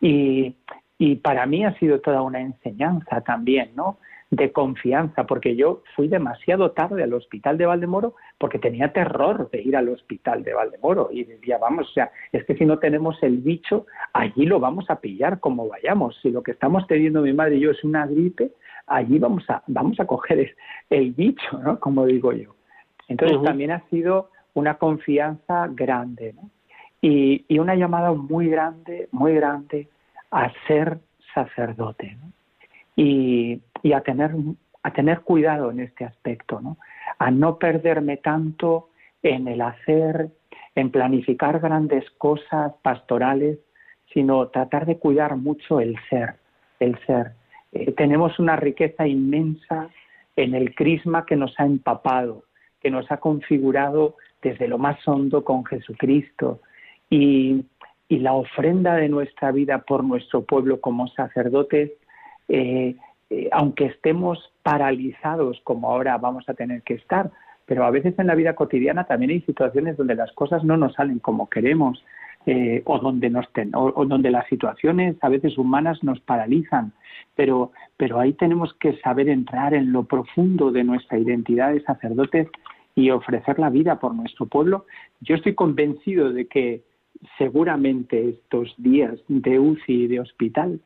Y, y para mí ha sido toda una enseñanza también, ¿no? De confianza, porque yo fui demasiado tarde al hospital de Valdemoro porque tenía terror de ir al hospital de Valdemoro y decía, vamos, o sea, es que si no tenemos el bicho, allí lo vamos a pillar como vayamos. Si lo que estamos teniendo mi madre y yo es una gripe, allí vamos a, vamos a coger el bicho, ¿no? Como digo yo. Entonces también ha sido una confianza grande, ¿no? Y, y una llamada muy grande, muy grande a ser sacerdote, ¿no? Y, a tener, a tener cuidado en este aspecto, ¿no? a no perderme tanto en el hacer, en planificar grandes cosas pastorales, sino tratar de cuidar mucho el ser, el ser. Eh, tenemos una riqueza inmensa en el crisma que nos ha empapado, que nos ha configurado desde lo más hondo con Jesucristo y, y la ofrenda de nuestra vida por nuestro pueblo como sacerdotes eh, eh, aunque estemos paralizados como ahora vamos a tener que estar, pero a veces en la vida cotidiana también hay situaciones donde las cosas no nos salen como queremos eh, o donde nos o, donde las situaciones a veces humanas nos paralizan, pero pero ahí tenemos que saber entrar en lo profundo de nuestra identidad de sacerdotes y ofrecer la vida por nuestro pueblo. Yo estoy convencido de que seguramente estos días de UCI y de hospital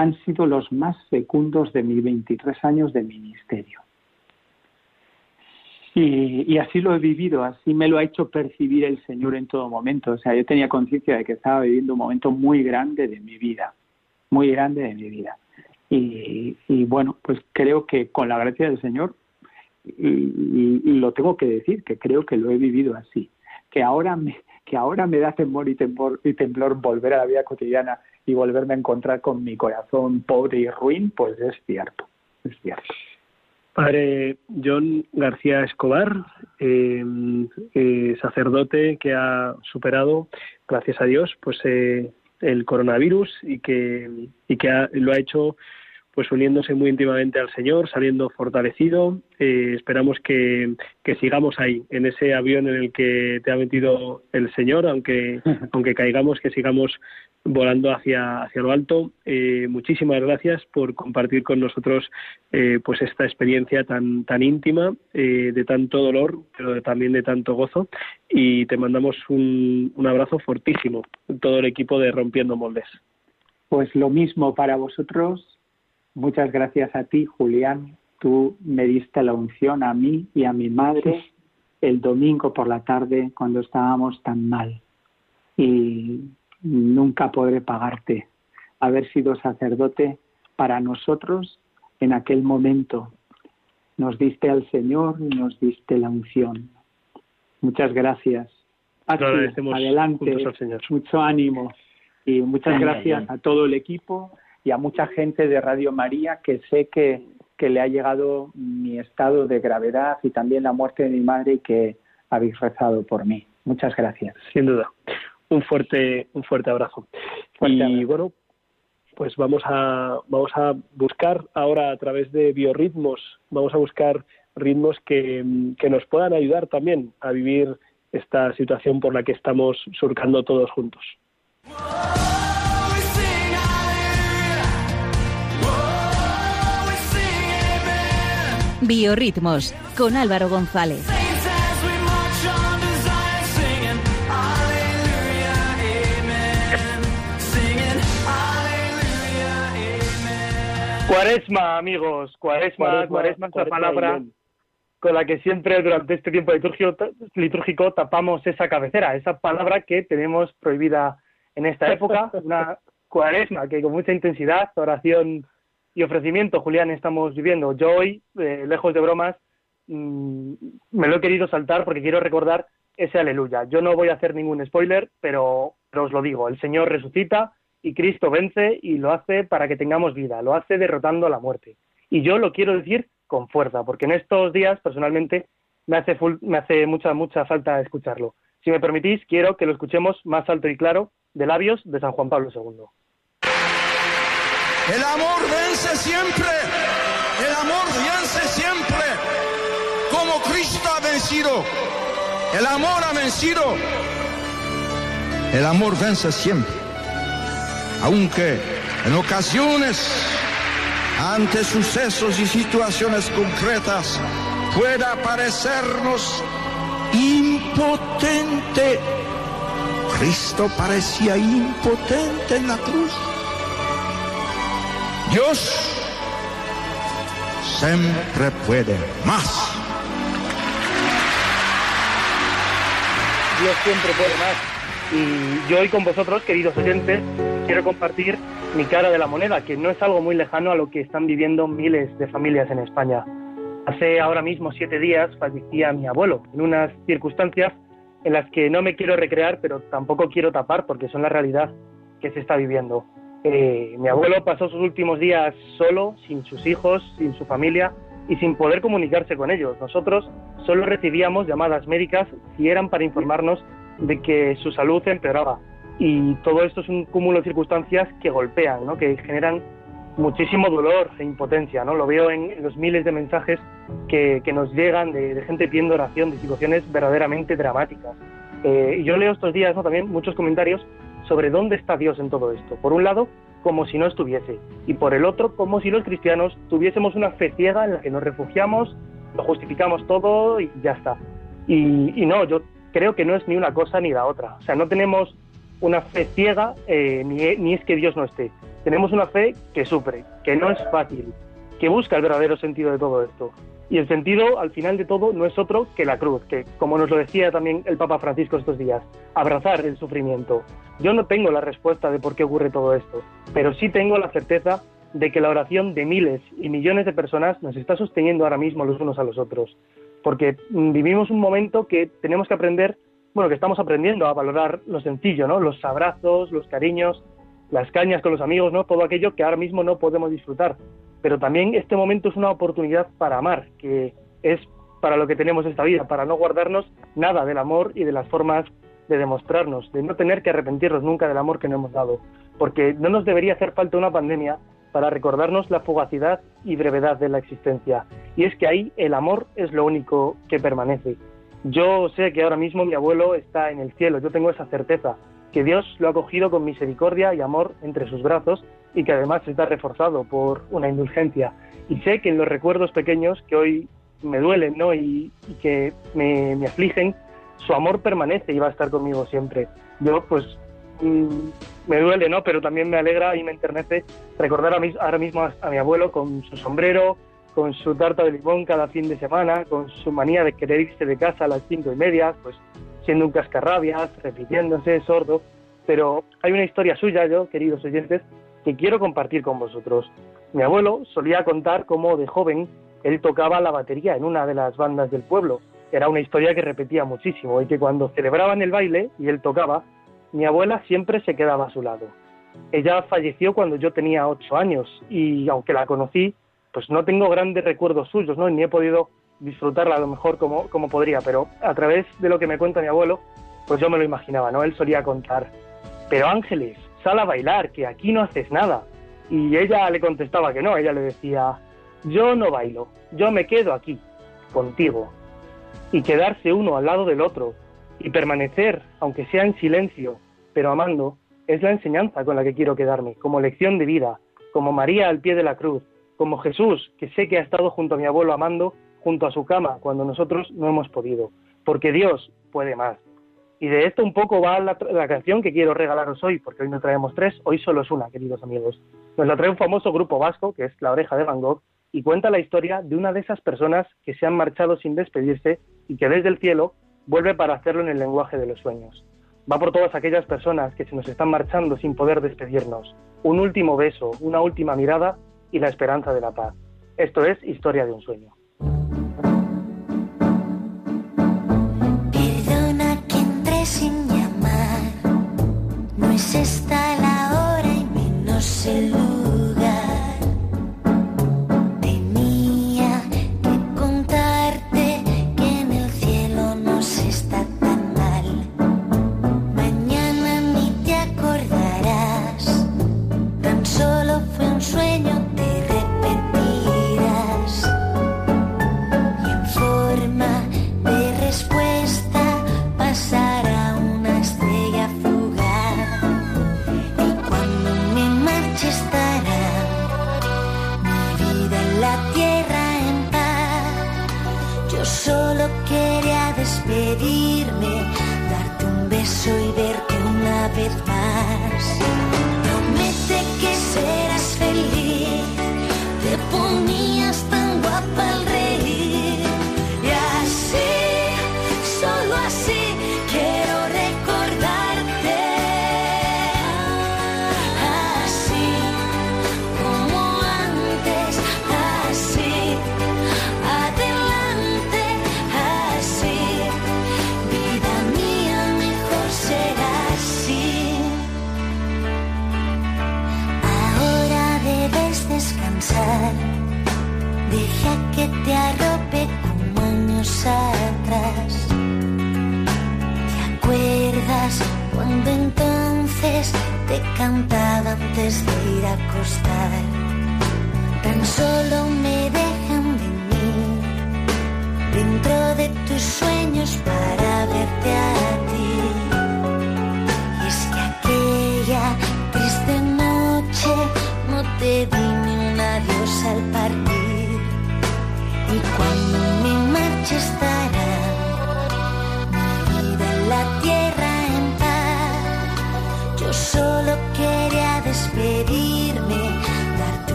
han sido los más fecundos de mis 23 años de ministerio. Y, así lo he vivido, así me lo ha hecho percibir el Señor en todo momento. O sea, yo tenía conciencia de que estaba viviendo un momento muy grande de mi vida, muy grande de mi vida. Y, bueno, pues creo que con la gracia del Señor, y, lo tengo que decir, que creo que lo he vivido así, que ahora me, que ahora me da temor y temor y temblor volver a la vida cotidiana y volverme a encontrar con mi corazón pobre y ruin, pues es cierto, es cierto. Padre John García Escobar, eh, eh, sacerdote que ha superado, gracias a Dios, pues eh, el coronavirus y que, y que lo ha hecho pues uniéndose muy íntimamente al Señor, saliendo fortalecido. esperamos que, que, sigamos ahí, en ese avión en el que te ha metido el Señor, aunque, aunque caigamos, que sigamos volando hacia, hacia lo alto. Eh, muchísimas gracias por compartir con nosotros eh, pues esta experiencia tan, tan íntima, eh, de tanto dolor, pero también de tanto gozo. Y te mandamos un, un abrazo fortísimo, todo el equipo de Rompiendo Moldes. Pues lo mismo para vosotros. Muchas gracias a ti, Julián. Tú me diste la unción a mí y a mi madre el domingo por la tarde cuando estábamos tan mal. Y nunca podré pagarte haber sido sacerdote para nosotros en aquel momento. Nos diste al Señor y nos diste la unción. Muchas gracias. adelante, mucho ánimo y muchas gracias a todo el equipo y a mucha gente de Radio María que sé que, que le ha llegado mi estado de gravedad y también la muerte de mi madre y que habéis rezado por mí. Muchas gracias. Sin duda un fuerte, un fuerte abrazo. y bueno, pues vamos a, vamos a buscar ahora a través de biorritmos, vamos a buscar ritmos que, que nos puedan ayudar también a vivir esta situación por la que estamos surcando todos juntos. Biorritmos con Álvaro González. Cuaresma, amigos, cuaresma, cuaresma, es la palabra con la que siempre durante este tiempo litúrgico, tapamos esa cabecera, esa palabra que tenemos prohibida en esta época, una cuaresma que con mucha intensidad, oración y ofrecimiento, Julián, estamos viviendo. Yo hoy, eh, lejos de bromas, mm, me lo he querido saltar porque quiero recordar ese aleluya. Yo no voy a hacer ningún spoiler, pero os lo digo, el Señor resucita, y Cristo vence y lo hace para que tengamos vida, lo hace derrotando a la muerte. Y yo lo quiero decir con fuerza, porque en estos días personalmente me hace, me hace mucha, mucha falta escucharlo. Si me permitís, quiero que lo escuchemos más alto y claro de labios de San Juan Pablo II. El amor vence siempre, el amor vence siempre, como Cristo ha vencido, el amor ha vencido, el amor vence siempre aunque en ocasiones, ante sucesos y situaciones concretas, pueda parecernos impotente. Cristo parecía impotente en la cruz. Dios siempre puede más. Dios siempre puede más. Y yo hoy con vosotros, queridos oyentes, quiero compartir mi cara de la moneda, que no es algo muy lejano a lo que están viviendo miles de familias en España. Hace ahora mismo siete días fallecía mi abuelo, en unas circunstancias en las que no me quiero recrear, pero tampoco quiero tapar, porque son la realidad que se está viviendo. Eh, mi abuelo pasó sus últimos días solo, sin sus hijos, sin su familia y sin poder comunicarse con ellos. Nosotros solo recibíamos llamadas médicas si eran para informarnos de que su salud empeoraba. Y todo esto es un cúmulo de circunstancias que golpean, ¿no? que generan muchísimo dolor e impotencia. ¿no? Lo veo en los miles de mensajes que, que nos llegan de, gente pidiendo oración, de situaciones verdaderamente dramáticas. Eh, yo leo estos días también muchos comentarios sobre dónde está Dios en todo esto. Por un lado, como si no estuviese, y por el otro, como si los cristianos tuviésemos una fe ciega en la que nos refugiamos, lo justificamos todo y ya está. Y no, yo creo que no es ni una cosa ni la otra. O sea, no tenemos una fe ciega eh, ni, ni es que Dios no esté. Tenemos una fe que sufre, que no es fácil, que busca el verdadero sentido de todo esto. Y el sentido, al final de todo, no es otro que la cruz, que, como nos lo decía también el Papa Francisco estos días, abrazar el sufrimiento. Yo no tengo la respuesta de por qué ocurre todo esto, pero sí tengo la certeza de que la oración de miles y millones de personas nos está sosteniendo ahora mismo los unos a los otros porque mm, vivimos un momento que tenemos que aprender, bueno, que estamos aprendiendo a valorar lo sencillo, ¿no? Los abrazos, los cariños, las cañas con los amigos, ¿no? Todo aquello que ahora mismo no podemos disfrutar. Pero también este momento es una oportunidad para amar, que es para lo que tenemos esta vida, para no guardarnos nada del amor y de las formas de demostrarnos, de no tener que arrepentirnos nunca del amor que nos hemos dado, porque no nos debería hacer falta una pandemia para recordarnos la fugacidad y brevedad de la existencia. Y es que ahí el amor es lo único que permanece. Yo sé que ahora mismo mi abuelo está en el cielo, yo tengo esa certeza, que Dios lo ha cogido con misericordia y amor entre sus brazos y que además está reforzado por una indulgencia. Y sé que en los recuerdos pequeños que hoy me duelen ¿no? y, que me, afligen, su amor permanece y va a estar conmigo siempre. Yo pues mm, me duele, ¿no? Pero también me alegra y me enternece recordar a ahora mismo a, mi abuelo con su sombrero, con su tarta de limón cada fin de semana, con su manía de querer irse de casa a las cinco y media, pues siendo un cascarrabias, repitiéndose, sordo. Pero hay una historia suya, yo, queridos oyentes, que quiero compartir con vosotros. Mi abuelo solía contar cómo de joven él tocaba la batería en una de las bandas del pueblo. Era una historia que repetía muchísimo y que cuando celebraban el baile y él tocaba, mi abuela siempre se quedaba a su lado. Ella falleció cuando yo tenía ocho años y aunque la conocí, pues no tengo grandes recuerdos suyos, ¿no? Ni he podido disfrutarla a lo mejor como, como podría, pero a través de lo que me cuenta mi abuelo, pues yo me lo imaginaba, ¿no? Él solía contar, pero Ángeles, sal a bailar, que aquí no haces nada. Y ella le contestaba que no, ella le decía, yo no bailo, yo me quedo aquí, contigo. Y quedarse uno al lado del otro y permanecer, aunque sea en silencio, pero amando, es la enseñanza con la que quiero quedarme, como lección de vida, como María al pie de la cruz, como Jesús, que sé que ha estado junto a mi abuelo amando, junto a su cama, cuando nosotros no hemos podido, porque Dios puede más. Y de esto un poco va la, canción que quiero regalaros hoy, porque hoy no traemos tres, hoy solo es una, queridos amigos. Nos la trae un famoso grupo vasco, que es La Oreja de Van Gogh, y cuenta la historia de una de esas personas que se han marchado sin despedirse y que desde el cielo vuelve para hacerlo en el lenguaje de los sueños. Va por todas aquellas personas que se nos están marchando sin poder despedirnos. Un último beso, una última mirada y la esperanza de la paz. Esto es Historia de un sueño. Perdona que llamar, esta la hora y menos el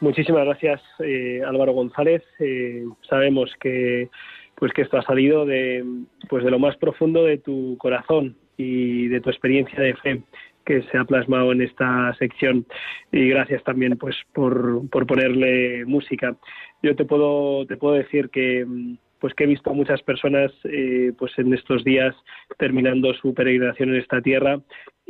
Muchísimas gracias, eh, Álvaro González. Eh, sabemos que pues que esto ha salido de pues de lo más profundo de tu corazón y de tu experiencia de fe que se ha plasmado en esta sección y gracias también pues por, por ponerle música. Yo te puedo te puedo decir que, pues que he visto a muchas personas eh, pues en estos días terminando su peregrinación en esta tierra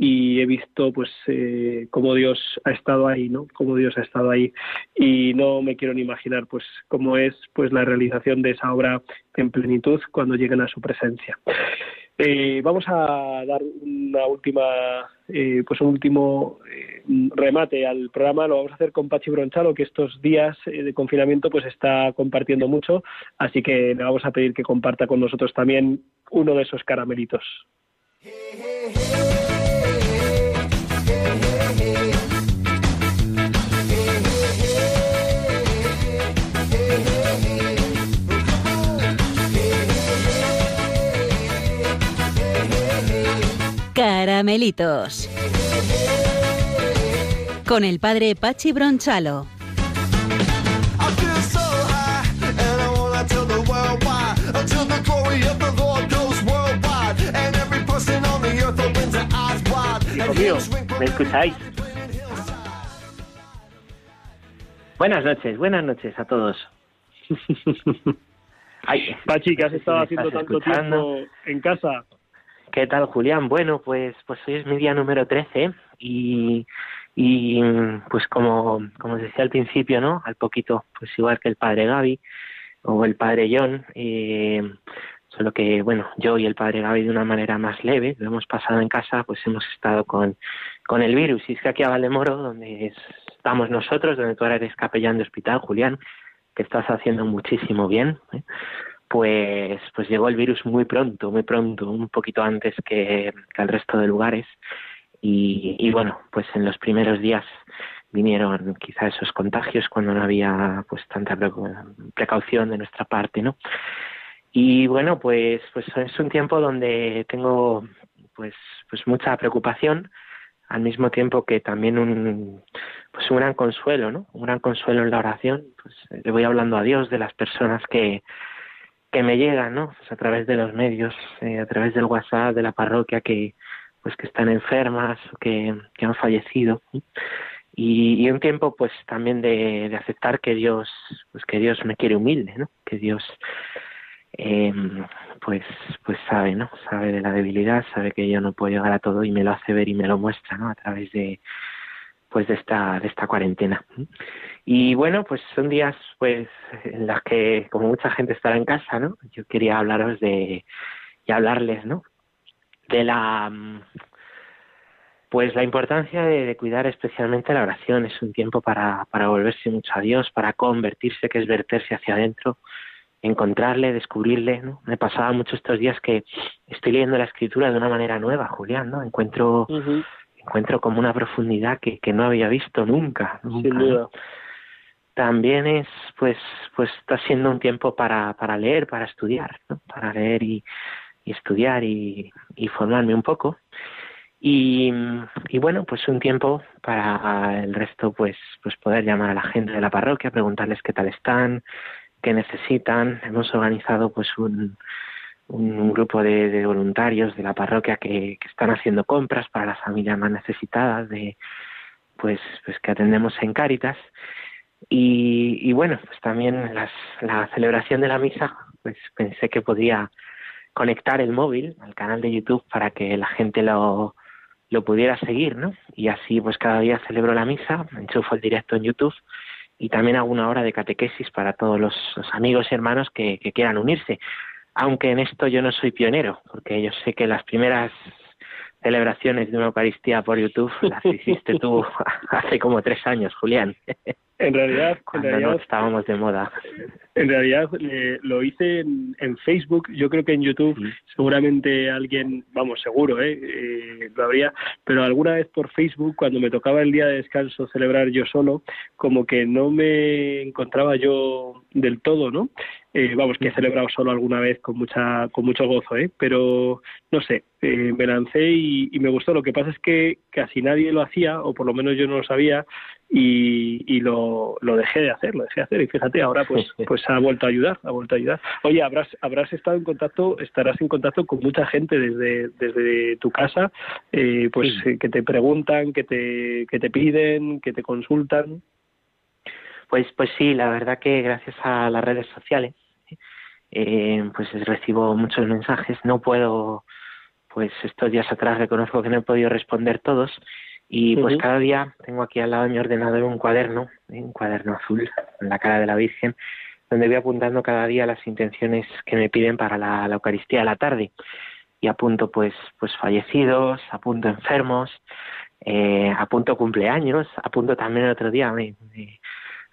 y he visto pues eh, cómo Dios ha estado ahí, ¿no? Cómo Dios ha estado ahí y no me quiero ni imaginar pues cómo es pues la realización de esa obra en plenitud cuando lleguen a su presencia. Eh, vamos a dar una última, eh, pues un último eh, remate al programa. Lo vamos a hacer con Pachi Bronchalo, que estos días de confinamiento pues está compartiendo mucho, así que le vamos a pedir que comparta con nosotros también uno de esos caramelitos. Earth opens their eyes wide. Hijo mío, ¿me escucháis? Buenas noches, buenas noches a todos. Ay, Pachi, que has estado haciendo tanto escuchando. tiempo en casa. ¿Qué tal, Julián? Bueno, pues, pues hoy es mi día número 13 y, y pues como, como os decía al principio, ¿no? Al poquito, pues igual que el padre Gaby o el padre John, eh, solo que, bueno, yo y el padre Gaby de una manera más leve, lo hemos pasado en casa, pues hemos estado con, con el virus. Y es que aquí a Valdemoro, donde es- estamos nosotros, donde tú ahora eres capellán de hospital, Julián, que estás haciendo muchísimo bien, ¿eh? Pues pues llegó el virus muy pronto, muy pronto, un poquito antes que, que al resto de lugares y, y bueno, pues en los primeros días vinieron quizá esos contagios cuando no había pues tanta precaución de nuestra parte, ¿no? Y bueno, pues pues es un tiempo donde tengo pues pues mucha preocupación al mismo tiempo que también un pues un gran consuelo, ¿no? Un gran consuelo en la oración, pues le voy hablando a Dios de las personas que que me llegan, ¿no? Pues a través de los medios, eh, a través del WhatsApp de la parroquia que pues que están enfermas que, que han fallecido y, y un tiempo pues también de, de aceptar que Dios pues que Dios me quiere humilde, ¿no? Que Dios eh, pues pues sabe, ¿no? Sabe de la debilidad, sabe que yo no puedo llegar a todo y me lo hace ver y me lo muestra, ¿no? A través de pues de esta de esta cuarentena. Y bueno, pues son días pues en los que como mucha gente estará en casa, ¿no? Yo quería hablaros de y hablarles, ¿no? De la mm, pues la importancia de, de cuidar especialmente la oración es un tiempo para, para volverse mucho a Dios, para convertirse, que es verterse hacia adentro, encontrarle, descubrirle, ¿no? Me pasaba mucho estos días que estoy leyendo la escritura de una manera nueva, Julián, ¿no? Encuentro encuentro como una profundidad que, que no había visto nunca, nunca, Sin duda. También es pues pues está siendo un tiempo para, para leer para estudiar para leer y, estudiar y, formarme un poco. Y, bueno pues un tiempo para el resto pues pues poder llamar a la gente de la parroquia preguntarles qué tal están qué necesitan. Hemos organizado pues un un, un grupo de, de voluntarios de la parroquia que, que están haciendo compras para las familias más necesitadas de pues pues que atendemos en Cáritas y, y bueno, pues también las, la celebración de la misa, pues pensé que podría conectar el móvil al canal de YouTube para que la gente lo, lo pudiera seguir, ¿no? Y así pues cada día celebro la misa, enchufo el directo en YouTube y también hago una hora de catequesis para todos los, los amigos y hermanos que, que quieran unirse. Aunque en esto yo no soy pionero, porque yo sé que las primeras celebraciones de una Eucaristía por YouTube las hiciste tú hace como tres años, Julián. En realidad, en cuando realidad no estábamos de moda. En realidad eh, lo hice en, en Facebook, yo creo que en YouTube seguramente alguien, vamos, seguro, ¿eh? Eh, lo habría, pero alguna vez por Facebook, cuando me tocaba el día de descanso celebrar yo solo, como que no me encontraba yo del todo, ¿no? Eh, vamos, que he celebrado solo alguna vez con mucha con mucho gozo, ¿eh? Pero no sé, eh, me lancé y, y me gustó. Lo que pasa es que casi nadie lo hacía, o por lo menos yo no lo sabía, y, y lo, lo dejé de hacer, lo dejé de hacer. Y fíjate, ahora pues pues ha vuelto a ayudar, ha vuelto a ayudar. Oye, habrás habrás estado en contacto, estarás en contacto con mucha gente desde desde tu casa, eh, pues Sí. que te preguntan, que te que te piden, que te consultan. Pues, pues sí, la verdad que gracias a las redes sociales eh, pues recibo muchos mensajes. No puedo, pues estos días atrás reconozco que no he podido responder todos. Y pues cada día tengo aquí al lado de mi ordenador un cuaderno, ¿eh? un cuaderno azul, en la cara de la Virgen, donde voy apuntando cada día las intenciones que me piden para la, la Eucaristía a la tarde. Y apunto pues, pues fallecidos, apunto enfermos, eh, apunto cumpleaños, apunto también el otro día, me, me,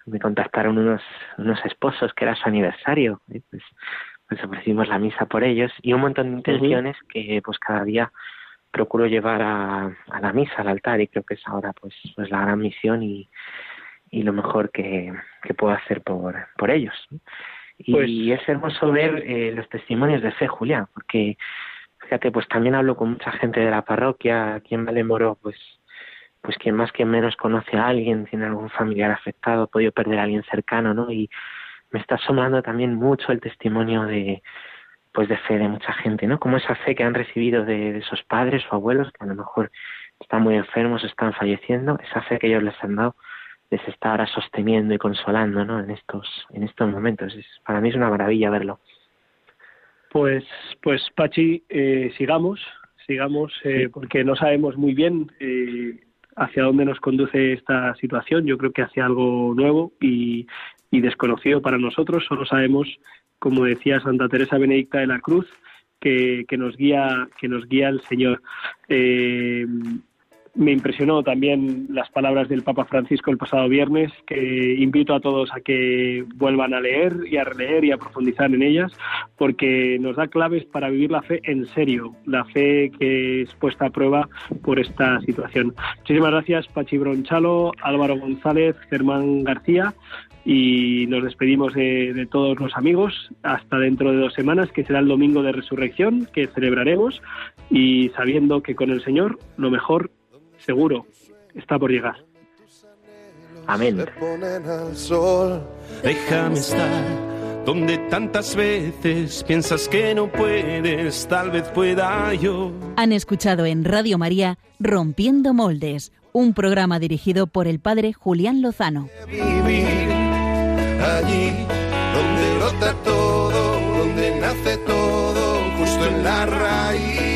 me contactaron unos, unos esposos que era su aniversario, ¿eh? pues, pues ofrecimos la misa por ellos y un montón de intenciones que pues cada día procuro llevar a, a la misa, al altar y creo que es ahora pues, pues la gran misión y, y lo mejor que, que puedo hacer por, por ellos. Y Pues- es hermoso ver eh, los testimonios de fe, Julián, porque fíjate, pues también hablo con mucha gente de la parroquia, aquí en Valemoro, pues pues quien más que menos conoce a alguien, tiene algún familiar afectado, ha podido perder a alguien cercano, ¿no? Y me está asombrando también mucho el testimonio de pues de fe de mucha gente, ¿no? Como esa fe que han recibido de, de esos padres o abuelos que a lo mejor están muy enfermos, están falleciendo, esa fe que ellos les han dado les está ahora sosteniendo y consolando, ¿no? En estos en estos momentos. Es, para mí es una maravilla verlo. Pues, pues Pachi, eh, sigamos, sigamos, eh, porque no sabemos muy bien eh, hacia dónde nos conduce esta situación. Yo creo que hacia algo nuevo y, desconocido para nosotros. Solo sabemos, como decía Santa Teresa Benedicta de la Cruz, que, que nos guía, que nos guía el Señor. Eh, me impresionó también las palabras del Papa Francisco el pasado viernes, que invito a todos a que vuelvan a leer y a releer y a profundizar en ellas, porque nos da claves para vivir la fe en serio, la fe que es puesta a prueba por esta situación. Muchísimas gracias, Pachi Bronchalo, Álvaro González, Germán García, y nos despedimos de, de todos los amigos hasta dentro de dos semanas, que será el domingo de resurrección, que celebraremos, y sabiendo que con el Señor lo mejor seguro está por llegar. Amén. Déjame estar donde tantas veces piensas que no puedes, tal vez pueda yo. Han escuchado en Radio María Rompiendo Moldes, un programa dirigido por el padre Julián Lozano. vivir allí donde brota todo, donde nace todo, justo en la raíz,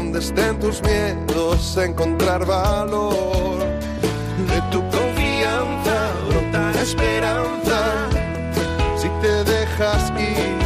donde estén tus miedos, encontrar valor. De tu confianza brota esperanza si te dejas ir.